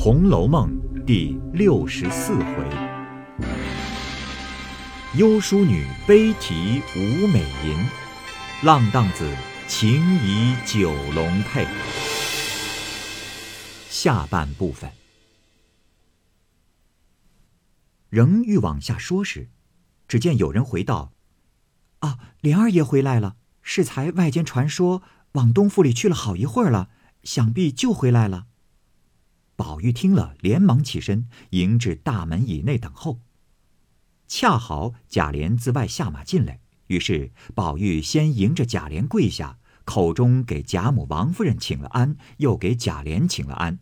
红楼梦》第六十四回：幽淑女悲啼无美吟，浪荡子情怡九龙配。下半部分。仍欲往下说时，只见有人回道：“啊，莲儿爷回来了。适才外间传说，往东府里去了好一会儿了，想必就回来了。”宝玉听了，连忙起身迎至大门以内等候。恰好贾琏自外下马进来，于是宝玉先迎着贾琏跪下，口中给贾母、王夫人请了安，又给贾琏请了安，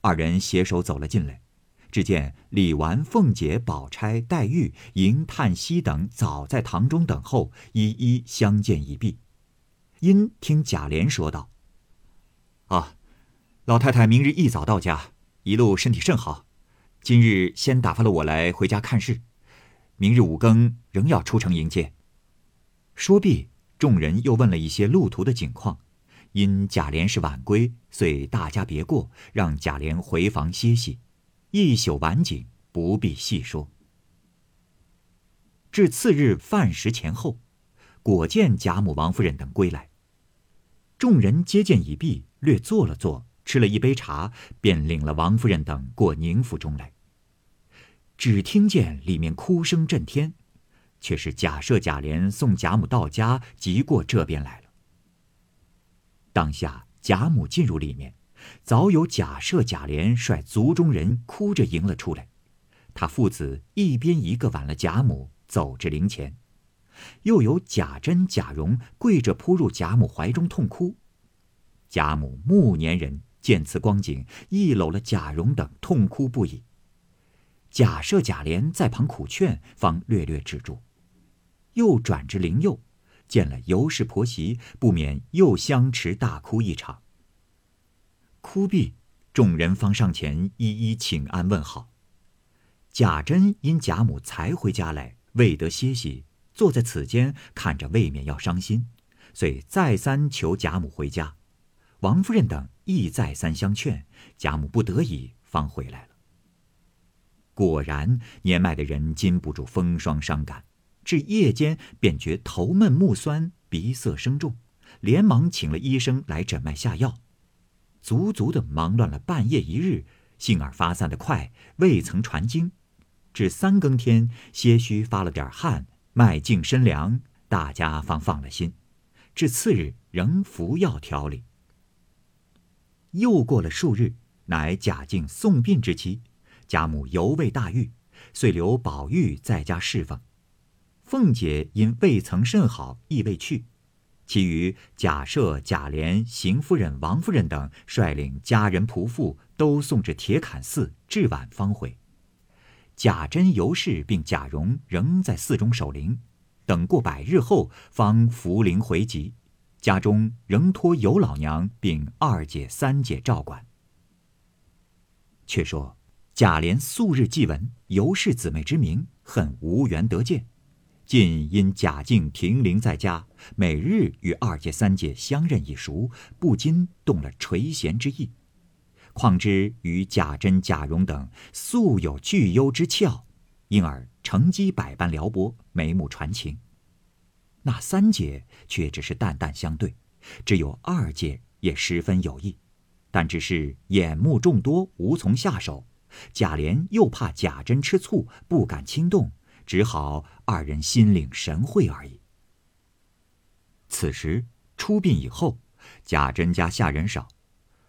二人携手走了进来。只见李纨、凤姐、宝钗、黛玉、迎、叹息等早在堂中等候，一一相见已毕。因听贾琏说道：“啊，老太太明日一早到家，一路身体甚好。今日先打发了我来回家看事，明日五更仍要出城迎接。”说毕，众人又问了一些路途的景况。因贾琏是晚归，遂大家别过，让贾琏回房歇息。一宿晚景不必细说。至次日饭时前后，果见贾母、王夫人等归来。众人接见已毕，略坐了坐，吃了一杯茶，便领了王夫人等过宁府中来。只听见里面哭声震天，却是贾赦、贾琏送贾母到家，即过这边来了。当下贾母进入里面。早有贾赦、贾琏率族中人哭着迎了出来，他父子一边一个挽了贾母，走至灵前，又有贾珍、贾蓉跪着扑入贾母怀中痛哭。贾母暮年人见此光景，一搂了贾蓉等，痛哭不已。贾赦、贾琏在旁苦劝，方略略止住。又转至灵佑，见了尤氏婆媳，不免又相持大哭一场。哭毕，众人方上前一一请安问好。贾珍因贾母才回家来，未得歇息，坐在此间看着，未免要伤心，遂再三求贾母回家。王夫人等亦再三相劝，贾母不得已方回来了。果然，年迈的人禁不住风霜伤感，至夜间便觉头闷目酸，鼻塞声重，连忙请了医生来诊脉下药。足足的忙乱了半夜一日，幸而发散的快，未曾传经。至三更天，些许发了点汗，脉静身凉，大家方放了心。至次日，仍服药调理。又过了数日，乃贾敬送殡之期，贾母犹未大愈，遂留宝玉在家侍奉。凤姐因未曾甚好，亦未去。其余贾赦、贾琏、邢夫人、王夫人等率领家人仆妇，都送至铁槛寺，至晚方回。贾珍、尤氏并贾蓉仍在寺中守灵，等过百日后，方扶灵回籍。家中仍托尤老娘并二姐、三姐照管。却说贾琏素日既闻尤氏姊妹之名，恨无缘得见。近因贾静停灵在家，每日与二姐三姐相认已熟，不禁动了垂涎之意。况之与贾珍、贾蓉等素有聚幽之俏，因而乘机百般撩拨，眉目传情。那三姐却只是淡淡相对，只有二姐也十分有意，但只是眼目众多，无从下手。贾琏又怕贾珍吃醋，不敢轻动。只好二人心领神会而已。此时出殡以后，贾珍家下人少，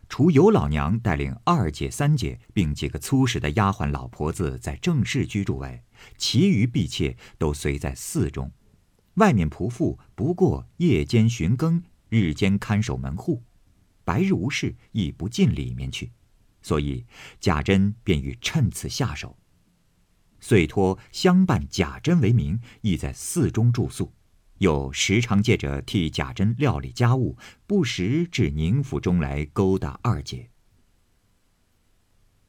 除尤老娘带领二姐、三姐，并几个粗使的丫鬟老婆子在正室居住外，其余婢妾都随在寺中。外面仆妇不过夜间巡更，日间看守门户，白日无事亦不进里面去，所以贾珍便欲趁此下手。遂托相伴贾珍为名，亦在寺中住宿，又时常借着替贾珍料理家务，不时至宁府中来勾搭二姐。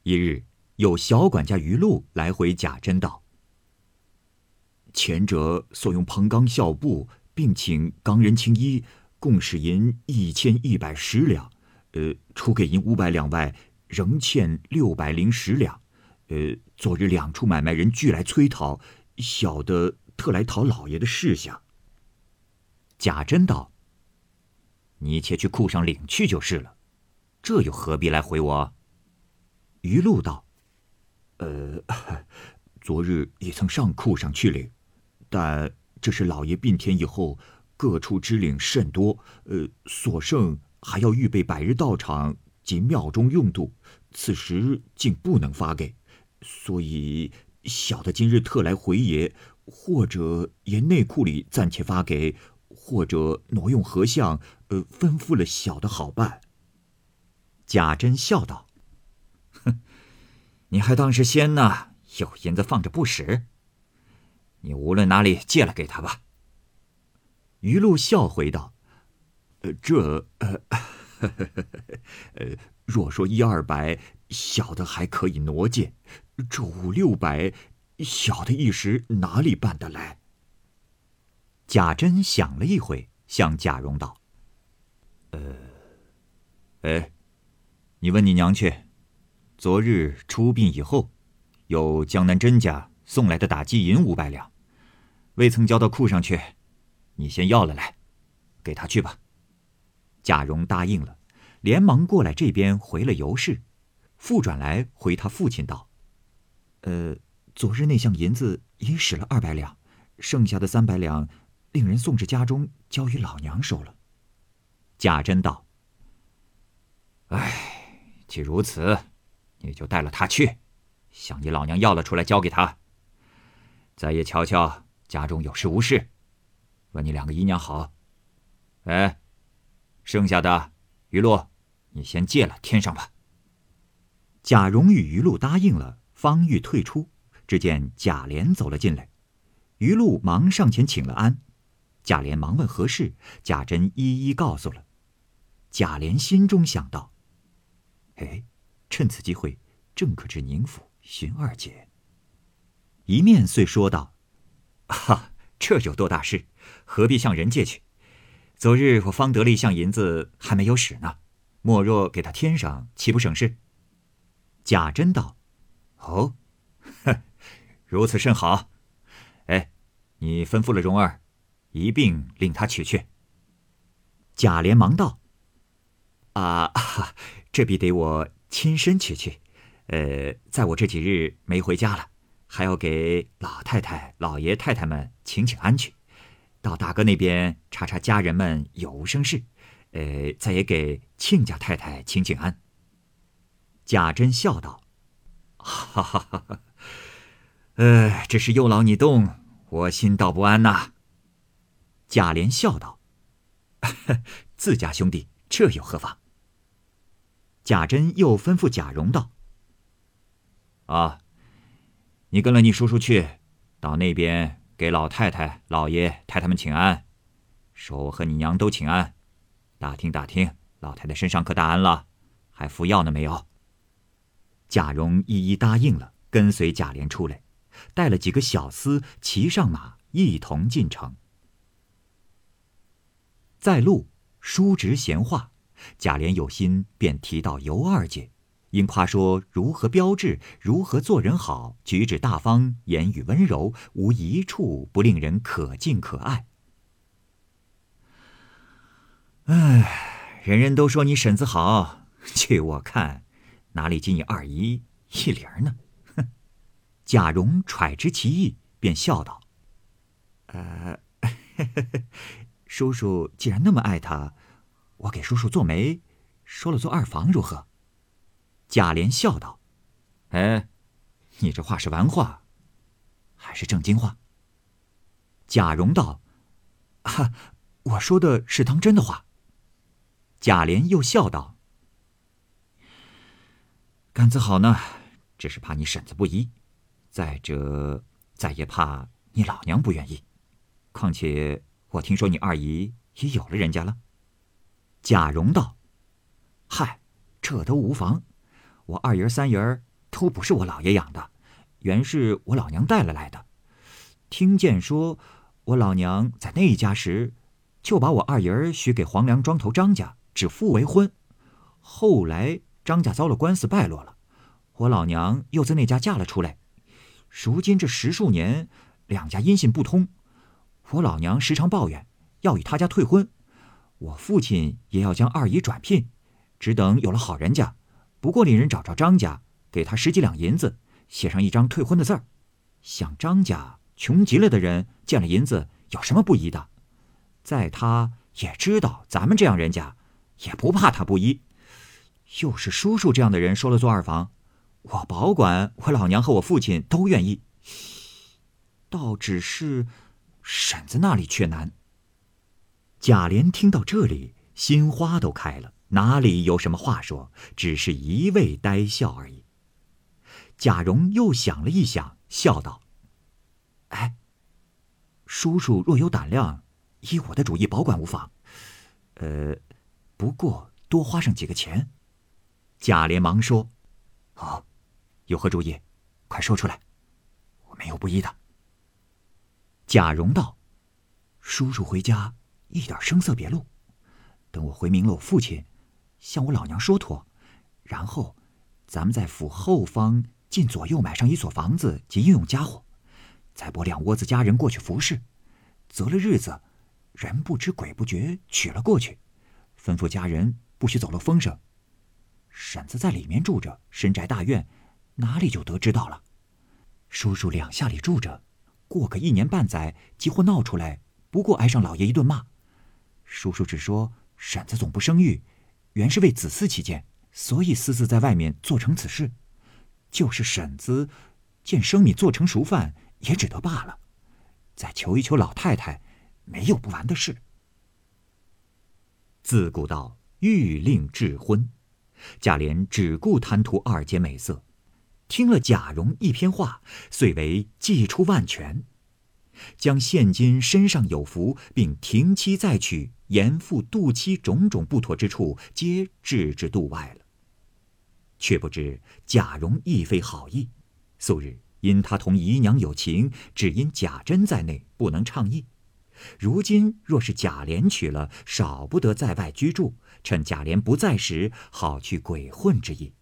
一日，有小管家余禄来回贾珍道：“前者所用彭钢孝布，并请冈人青衣，共使银一千一百十两，呃，除给银五百两外，仍欠六百零十两。呃，昨日两处买卖人俱来催讨，小的特来讨老爷的示下。贾珍道：“你且去库上领去就是了，这又何必来回我？”余禄道：“呃，昨日也曾上库上去领，但这是老爷病天以后，各处支领甚多，呃，所剩还要预备百日道场及庙中用度，此时竟不能发给。”所以，小的今日特来回爷，或者沿内库里暂且发给，或者挪用和相，呃，吩咐了小的好办。贾珍笑道：“哼，你还当是仙呢？有银子放着不使？你无论哪里借了给他吧。”余禄笑回道：“呃，这，呃，呃，若说一二百，小的还可以挪借。”这五六百，小的一时哪里办得来？贾珍想了一会，向贾蓉道：“呃，哎，你问你娘去。昨日出殡以后，有江南甄家送来的打击银五百两，未曾交到库上去，你先要了来，给他去吧。”贾蓉答应了，连忙过来这边回了尤氏，复转来回他父亲道。呃，昨日那项银子已使了二百两，剩下的三百两，令人送至家中，交与老娘收了。贾珍道：“哎，既如此，你就带了他去，向你老娘要了出来，交给他。再也瞧瞧家中有事无事，问你两个姨娘好。哎，剩下的余露，你先借了添上吧。”贾蓉与余露答应了。方欲退出，只见贾琏走了进来，余露忙上前请了安。贾琏忙问何事，贾珍一一告诉了。贾琏心中想到：“哎，趁此机会，正可至宁府寻二姐。”一面遂说道：“哈，这有多大事？何必向人借去？昨日我方得了一项银子，还没有使呢。莫若给他添上，岂不省事？”贾珍道。哦，哼，如此甚好。哎，你吩咐了蓉儿，一并令他取去。贾琏忙道：“啊，这必得我亲身取去。呃，在我这几日没回家了，还要给老太太、老爷太太们请请安去，到大哥那边查查家人们有无生事。呃，再也给亲家太太请请安。”贾珍笑道。哈哈哈！呃，只是又劳你动，我心道不安呐。贾琏笑道：“自家兄弟，这又何妨？”贾珍又吩咐贾蓉道：“啊，你跟了你叔叔去，到那边给老太太、老爷太太们请安，说我和你娘都请安，打听打听老太太身上可大安了，还服药呢没有？”贾蓉一一答应了，跟随贾琏出来，带了几个小厮，骑上马，一同进城。在路叔侄闲话，贾琏有心便提到尤二姐，因夸说如何标致，如何做人好，举止大方，言语温柔，无一处不令人可敬可爱。哎，人人都说你婶子好，据我看。哪里及你二姨一玲呢？哼！贾蓉揣知其意，便笑道：“呃，叔叔既然那么爱她，我给叔叔做媒，说了做二房如何？”贾琏笑道：“哎，你这话是玩话，还是正经话？”贾蓉道：“哈，我说的是当真的话。”贾琏又笑道。杆子好呢，只是怕你婶子不依，再者，再也怕你老娘不愿意。况且我听说你二姨也有了人家了。贾蓉道：“嗨，这都无妨。我二爷三爷都不是我老爷养的，原是我老娘带了来的。听见说我老娘在那一家时，就把我二爷许给黄梁庄头张家，指腹为婚。后来。”张家遭了官司败落了，我老娘又在那家嫁了出来。如今这十数年，两家音信不通，我老娘时常抱怨要与他家退婚，我父亲也要将二姨转聘，只等有了好人家，不过令人找着张家，给他十几两银子，写上一张退婚的字儿。想张家穷极了的人，见了银子有什么不依的？在他也知道咱们这样人家，也不怕他不依。又是叔叔这样的人说了做二房，我保管我老娘和我父亲都愿意。倒只是婶子那里却难。贾琏听到这里，心花都开了，哪里有什么话说，只是一味呆笑而已。贾蓉又想了一想，笑道：“哎，叔叔若有胆量，依我的主意保管无妨。呃，不过多花上几个钱。”贾琏忙说：“哦，有何主意？快说出来，我没有不依的。”贾蓉道：“叔叔回家一点声色别露，等我回明了我父亲，向我老娘说妥，然后咱们在府后方近左右买上一所房子及应用家伙，再拨两窝子家人过去服侍，择了日子，人不知鬼不觉娶了过去，吩咐家人不许走漏风声。”婶子在里面住着，深宅大院，哪里就得知道了。叔叔两下里住着，过个一年半载，几乎闹出来，不过挨上老爷一顿骂。叔叔只说婶子总不生育，原是为子嗣起见，所以私自在外面做成此事。就是婶子见生米做成熟饭，也只得罢了。再求一求老太太，没有不完的事。自古道欲令智昏。贾琏只顾贪图二姐美色，听了贾蓉一篇话，遂为祭出万全，将现今身上有福，并停妻再娶、严父妒妻种种不妥之处，皆置之度外了。却不知贾蓉亦非好意，素日因他同姨娘有情，只因贾珍在内不能畅意。如今若是贾琏娶了，少不得在外居住。趁贾琏不在时，好去鬼混之意。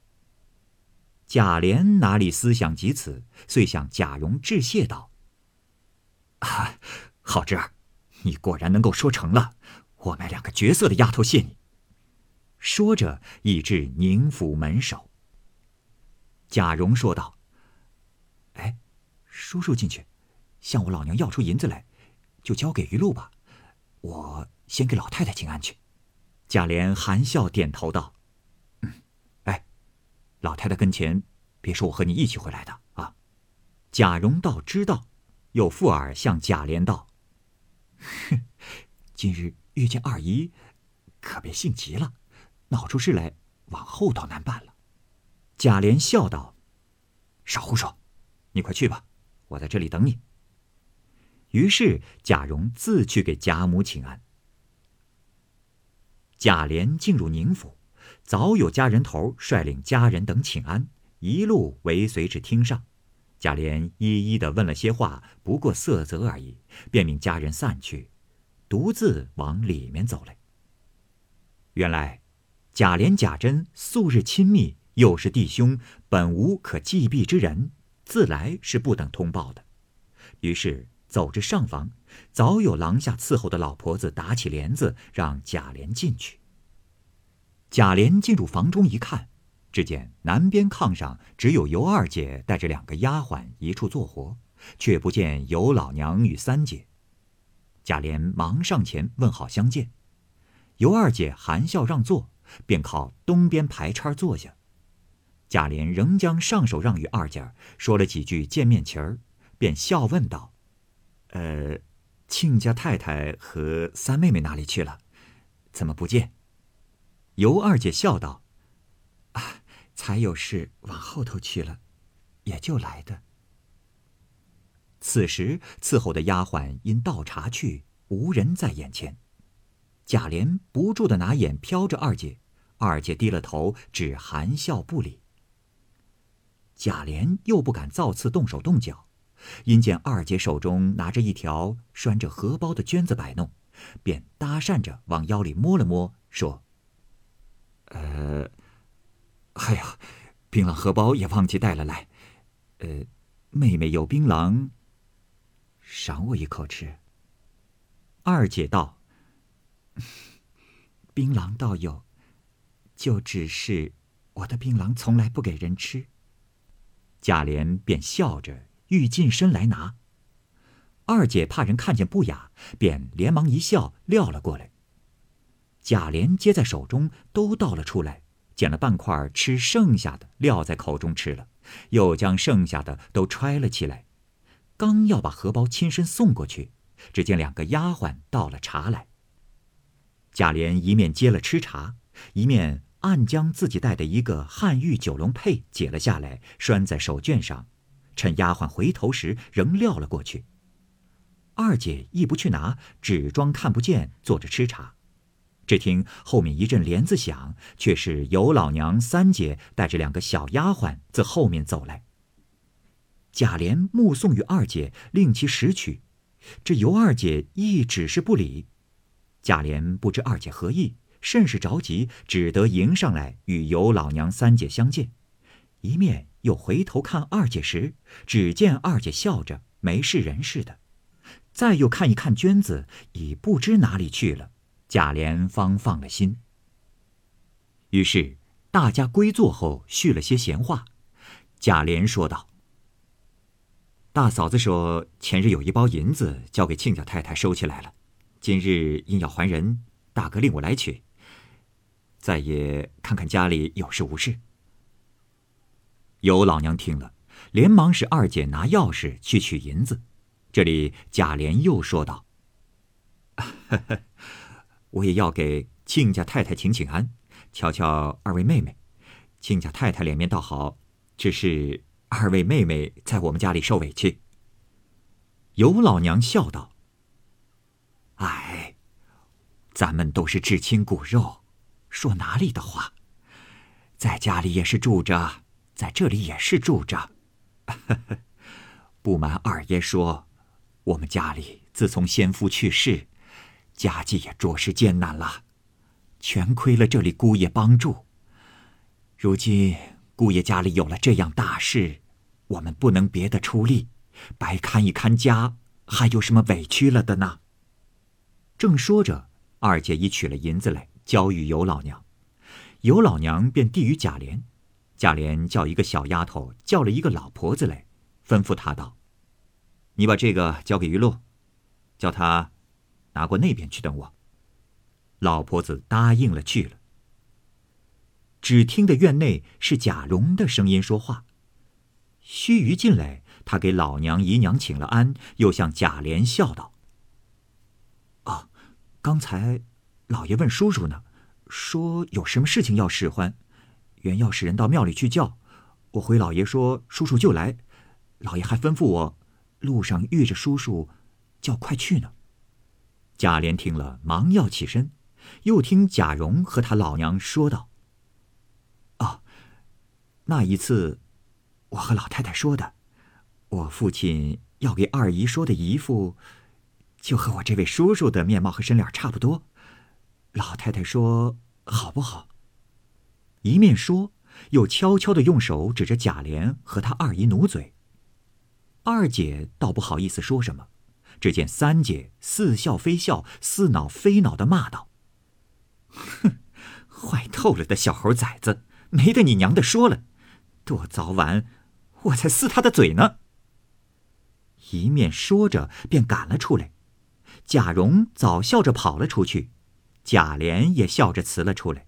贾琏哪里思想及此，遂向贾蓉致谢道：“啊，好侄儿，你果然能够说成了，我买两个绝色的丫头谢你。”说着，已至宁府门首。贾蓉说道：“哎，叔叔进去，向我老娘要出银子来，就交给余禄吧。我先给老太太请安去。”贾琏含笑点头道：“嗯，哎，老太太跟前，别说我和你一起回来的啊。”贾蓉道：“知道。”又附耳向贾琏道：“哼，今日遇见二姨，可别性急了，闹出事来，往后倒难办了。”贾琏笑道：“少胡说，你快去吧，我在这里等你。”于是贾蓉自去给贾母请安。贾琏进入宁府，早有家人头率领家人等请安，一路尾随至厅上。贾琏一一的问了些话，不过色泽而已，便命家人散去，独自往里面走来。原来，贾琏、贾珍素日亲密，又是弟兄，本无可忌避之人，自来是不等通报的。于是走至上房。早有廊下伺候的老婆子打起帘子，让贾琏进去。贾琏进入房中一看，只见南边炕上只有尤二姐带着两个丫鬟一处做活，却不见尤老娘与三姐。贾琏忙上前问好相见，尤二姐含笑让座，便靠东边排叉坐下。贾琏仍将上手让与二姐，说了几句见面情儿，便笑问道：“呃。”亲家太太和三妹妹哪里去了？怎么不见？尤二姐笑道：“啊，才有事往后头去了，也就来的。”此时伺候的丫鬟因倒茶去，无人在眼前。贾琏不住的拿眼瞟着二姐，二姐低了头，只含笑不理。贾琏又不敢造次动手动脚。因见二姐手中拿着一条拴着荷包的绢子摆弄，便搭讪着往腰里摸了摸，说：“呃，哎呀，槟榔荷包也忘记带了来。呃，妹妹有槟榔，赏我一口吃。二姐道：“ 槟榔倒有，就只是我的槟榔从来不给人吃。”贾琏便笑着欲近身来拿。二姐怕人看见不雅，便连忙一笑撂了过来。贾琏接在手中，都倒了出来，捡了半块吃剩下的，撂在口中吃了，又将剩下的都揣了起来。刚要把荷包亲身送过去，只见两个丫鬟倒了茶来。贾琏一面接了吃茶，一面暗将自己带的一个汉玉九龙佩解了下来，拴在手绢上，趁丫鬟回头时，仍撂了过去。二姐亦不去拿，只装看不见，坐着吃茶。只听后面一阵帘子响，却是尤老娘三姐带着两个小丫鬟自后面走来。贾琏目送与二姐，令其拾取，这尤二姐亦只是不理。贾琏不知二姐何意，甚是着急，只得迎上来与尤老娘三姐相见。一面又回头看二姐时，只见二姐笑着，没事人似的。再又看一看娟子，已不知哪里去了。贾琏方放了心。于是大家归坐后叙了些闲话。贾琏说道：“大嫂子说，前日有一包银子交给亲家太太收起来了，今日因要还人，大哥令我来取。再也看看家里有事无事。”尤老娘听了，连忙使二姐拿钥匙去取银子。这里贾琏又说道：“ 我也要给亲家太太请请安，瞧瞧二位妹妹。亲家太太脸面倒好，只是二位妹妹在我们家里受委屈。”尤老娘笑道：“哎，咱们都是至亲骨肉，说哪里的话？在家里也是住着，在这里也是住着。不瞒二爷说。”我们家里自从先夫去世，家计也着实艰难了，全亏了这里姑爷帮助。如今姑爷家里有了这样大事，我们不能别的出力，白看一看家，还有什么委屈了的呢？正说着，二姐已取了银子来交与尤老娘，尤老娘便递与贾琏，贾琏叫一个小丫头叫了一个老婆子来，吩咐他道。你把这个交给于露，叫他拿过那边去等我。老婆子答应了去了。只听得院内是贾蓉的声音说话。须臾进来，他给老娘姨娘请了安，又向贾琏笑道：“啊，刚才老爷问叔叔呢，说有什么事情要使唤，原要使人到庙里去叫，我回老爷说叔叔就来，老爷还吩咐我。”路上遇着叔叔，叫快去呢。贾琏听了，忙要起身，又听贾蓉和他老娘说道：“，那一次，我和老太太说的，我父亲要给二姨说的姨父，就和我这位叔叔的面貌和身脸差不多。老太太说好不好？一面说，又悄悄的用手指着贾琏和他二姨努嘴。”二姐倒不好意思说什么，只见三姐似笑非笑、似恼非恼的骂道：“哼，坏透了的小猴崽子，没得你娘的说了，多早晚我才撕他的嘴呢！”一面说着，便赶了出来。贾蓉早笑着跑了出去，贾琏也笑着辞了出来。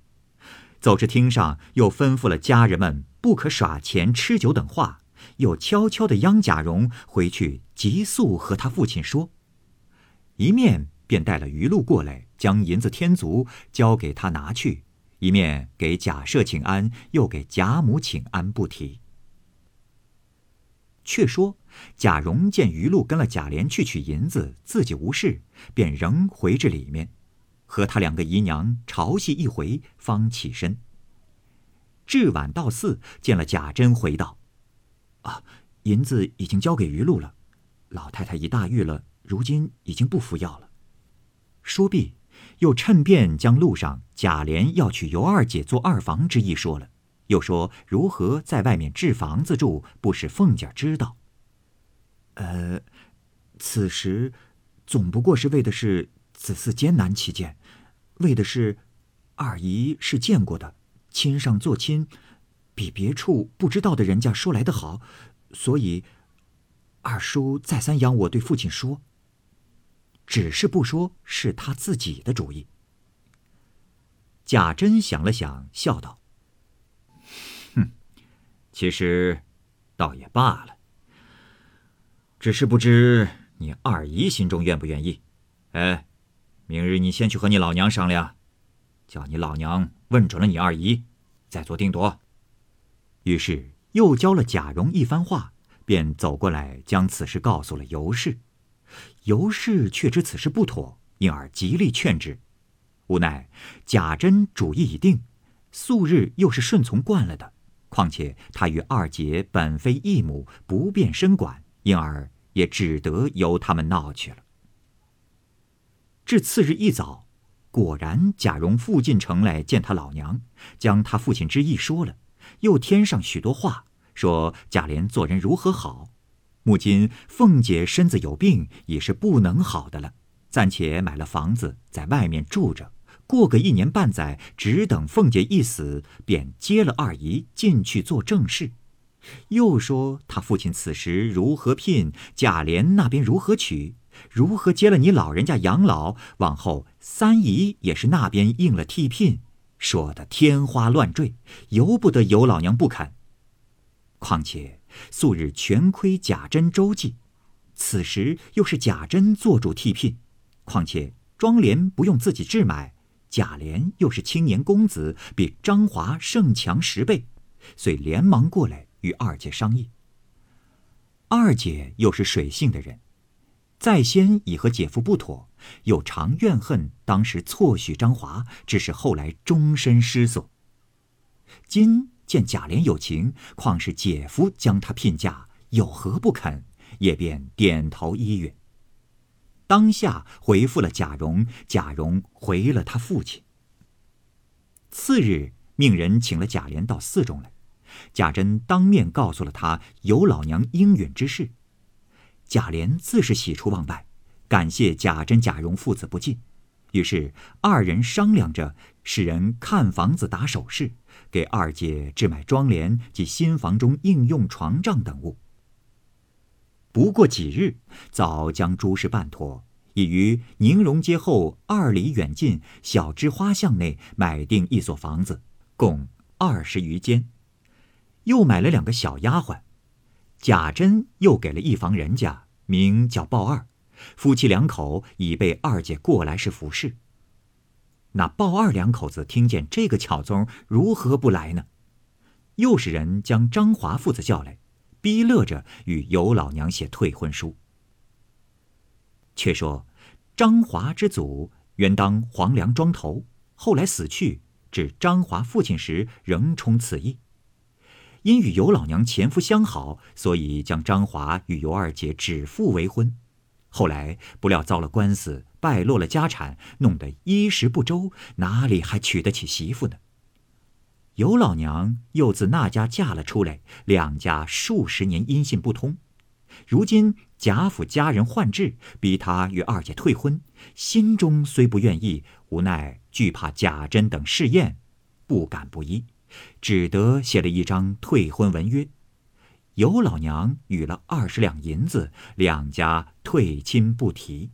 走至厅上，又吩咐了家人们不可耍钱、吃酒等话。又悄悄的央贾蓉回去急速和他父亲说，一面便带了余禄过来，将银子添足交给他拿去，一面给贾赦请安，又给贾母请安，不提。却说贾蓉见余禄跟了贾琏去取银子，自己无事，便仍回至里面，和他两个姨娘朝戏一回，方起身。至晚到寺，见了贾珍，回道。啊，银子已经交给余禄了，老太太已大愈了，如今已经不服药了。说毕，又趁便将路上贾琏要娶尤二姐做二房之意说了，又说如何在外面置房子住，不使凤姐知道。呃，此时总不过是为的是子嗣艰难起见，为的是二姨是见过的，亲上做亲，比别处不知道的人家说来的好，所以二叔再三央我对父亲说。只是不说是他自己的主意。贾珍想了想，笑道：“哼，其实倒也罢了。只是不知你二姨心中愿不愿意。哎，明日你先去和你老娘商量，叫你老娘问准了你二姨，再做定夺。”于是又教了贾蓉一番话，便走过来将此事告诉了尤氏。尤氏却知此事不妥，因而极力劝之。无奈贾珍主意已定，素日又是顺从惯了的，况且他与二姐本非一母，不便深管，因而也只得由他们闹去了。至次日一早，果然贾蓉父进城来见他老娘，将他父亲之意说了，又添上许多话，说贾琏做人如何好。母今凤姐身子有病，已是不能好的了，暂且买了房子在外面住着。过个一年半载，只等凤姐一死，便接了二姨进去做正事。又说他父亲此时如何聘，贾琏那边如何娶，如何接了你老人家养老，往后三姨也是那边应了替聘，说的天花乱坠，由不得尤老娘不肯。况且。素日全亏贾珍周济，此时又是贾珍做主替聘，况且庄莲不用自己置买，贾琏又是青年公子，比张华胜强十倍，遂连忙过来与二姐商议。二姐又是水性的人，在先已和姐夫不妥，又常怨恨当时错许张华，致使后来终身失所。今。见贾琏有情，况是姐夫将他聘嫁，有何不肯？也便点头依允。当下回复了贾蓉，贾蓉回了他父亲。次日，命人请了贾琏到寺中来，贾珍当面告诉了他有老娘应允之事。贾琏自是喜出望外，感谢贾珍、贾蓉父子不尽。于是二人商量着，使人看房子、打首饰。给二姐置买妆帘及新房中应用床帐等物。不过几日，早将诸事办妥，已于宁荣街后二里远近小枝花巷内买定一所房子，共二十余间，又买了两个小丫鬟。贾珍又给了一房人家，名叫鲍二，夫妻两口已被二姐过来时服侍。那鲍二两口子听见这个巧宗，如何不来呢？又是人将张华父子叫来，逼乐着与尤老娘写退婚书。却说张华之祖原当黄梁庄头，后来死去，至张华父亲时仍充此意。因与尤老娘前夫相好，所以将张华与尤二姐指腹为婚。后来不料遭了官司，败落了家产，弄得衣食不周，哪里还娶得起媳妇呢？尤老娘又自那家嫁了出来，两家数十年音信不通。如今贾府家人换制，逼他与二姐退婚，心中虽不愿意，无奈惧怕贾珍等试验，不敢不依，只得写了一张退婚文约。尤老娘与了二十两银子，两家退亲不提。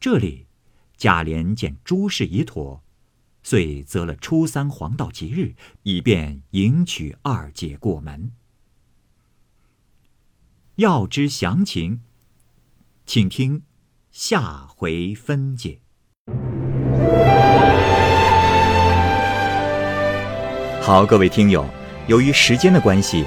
这里，贾琏见诸事已妥，遂择了初三黄道吉日，以便迎娶二姐过门。要知详情，请听下回分解。好，各位听友，由于时间的关系。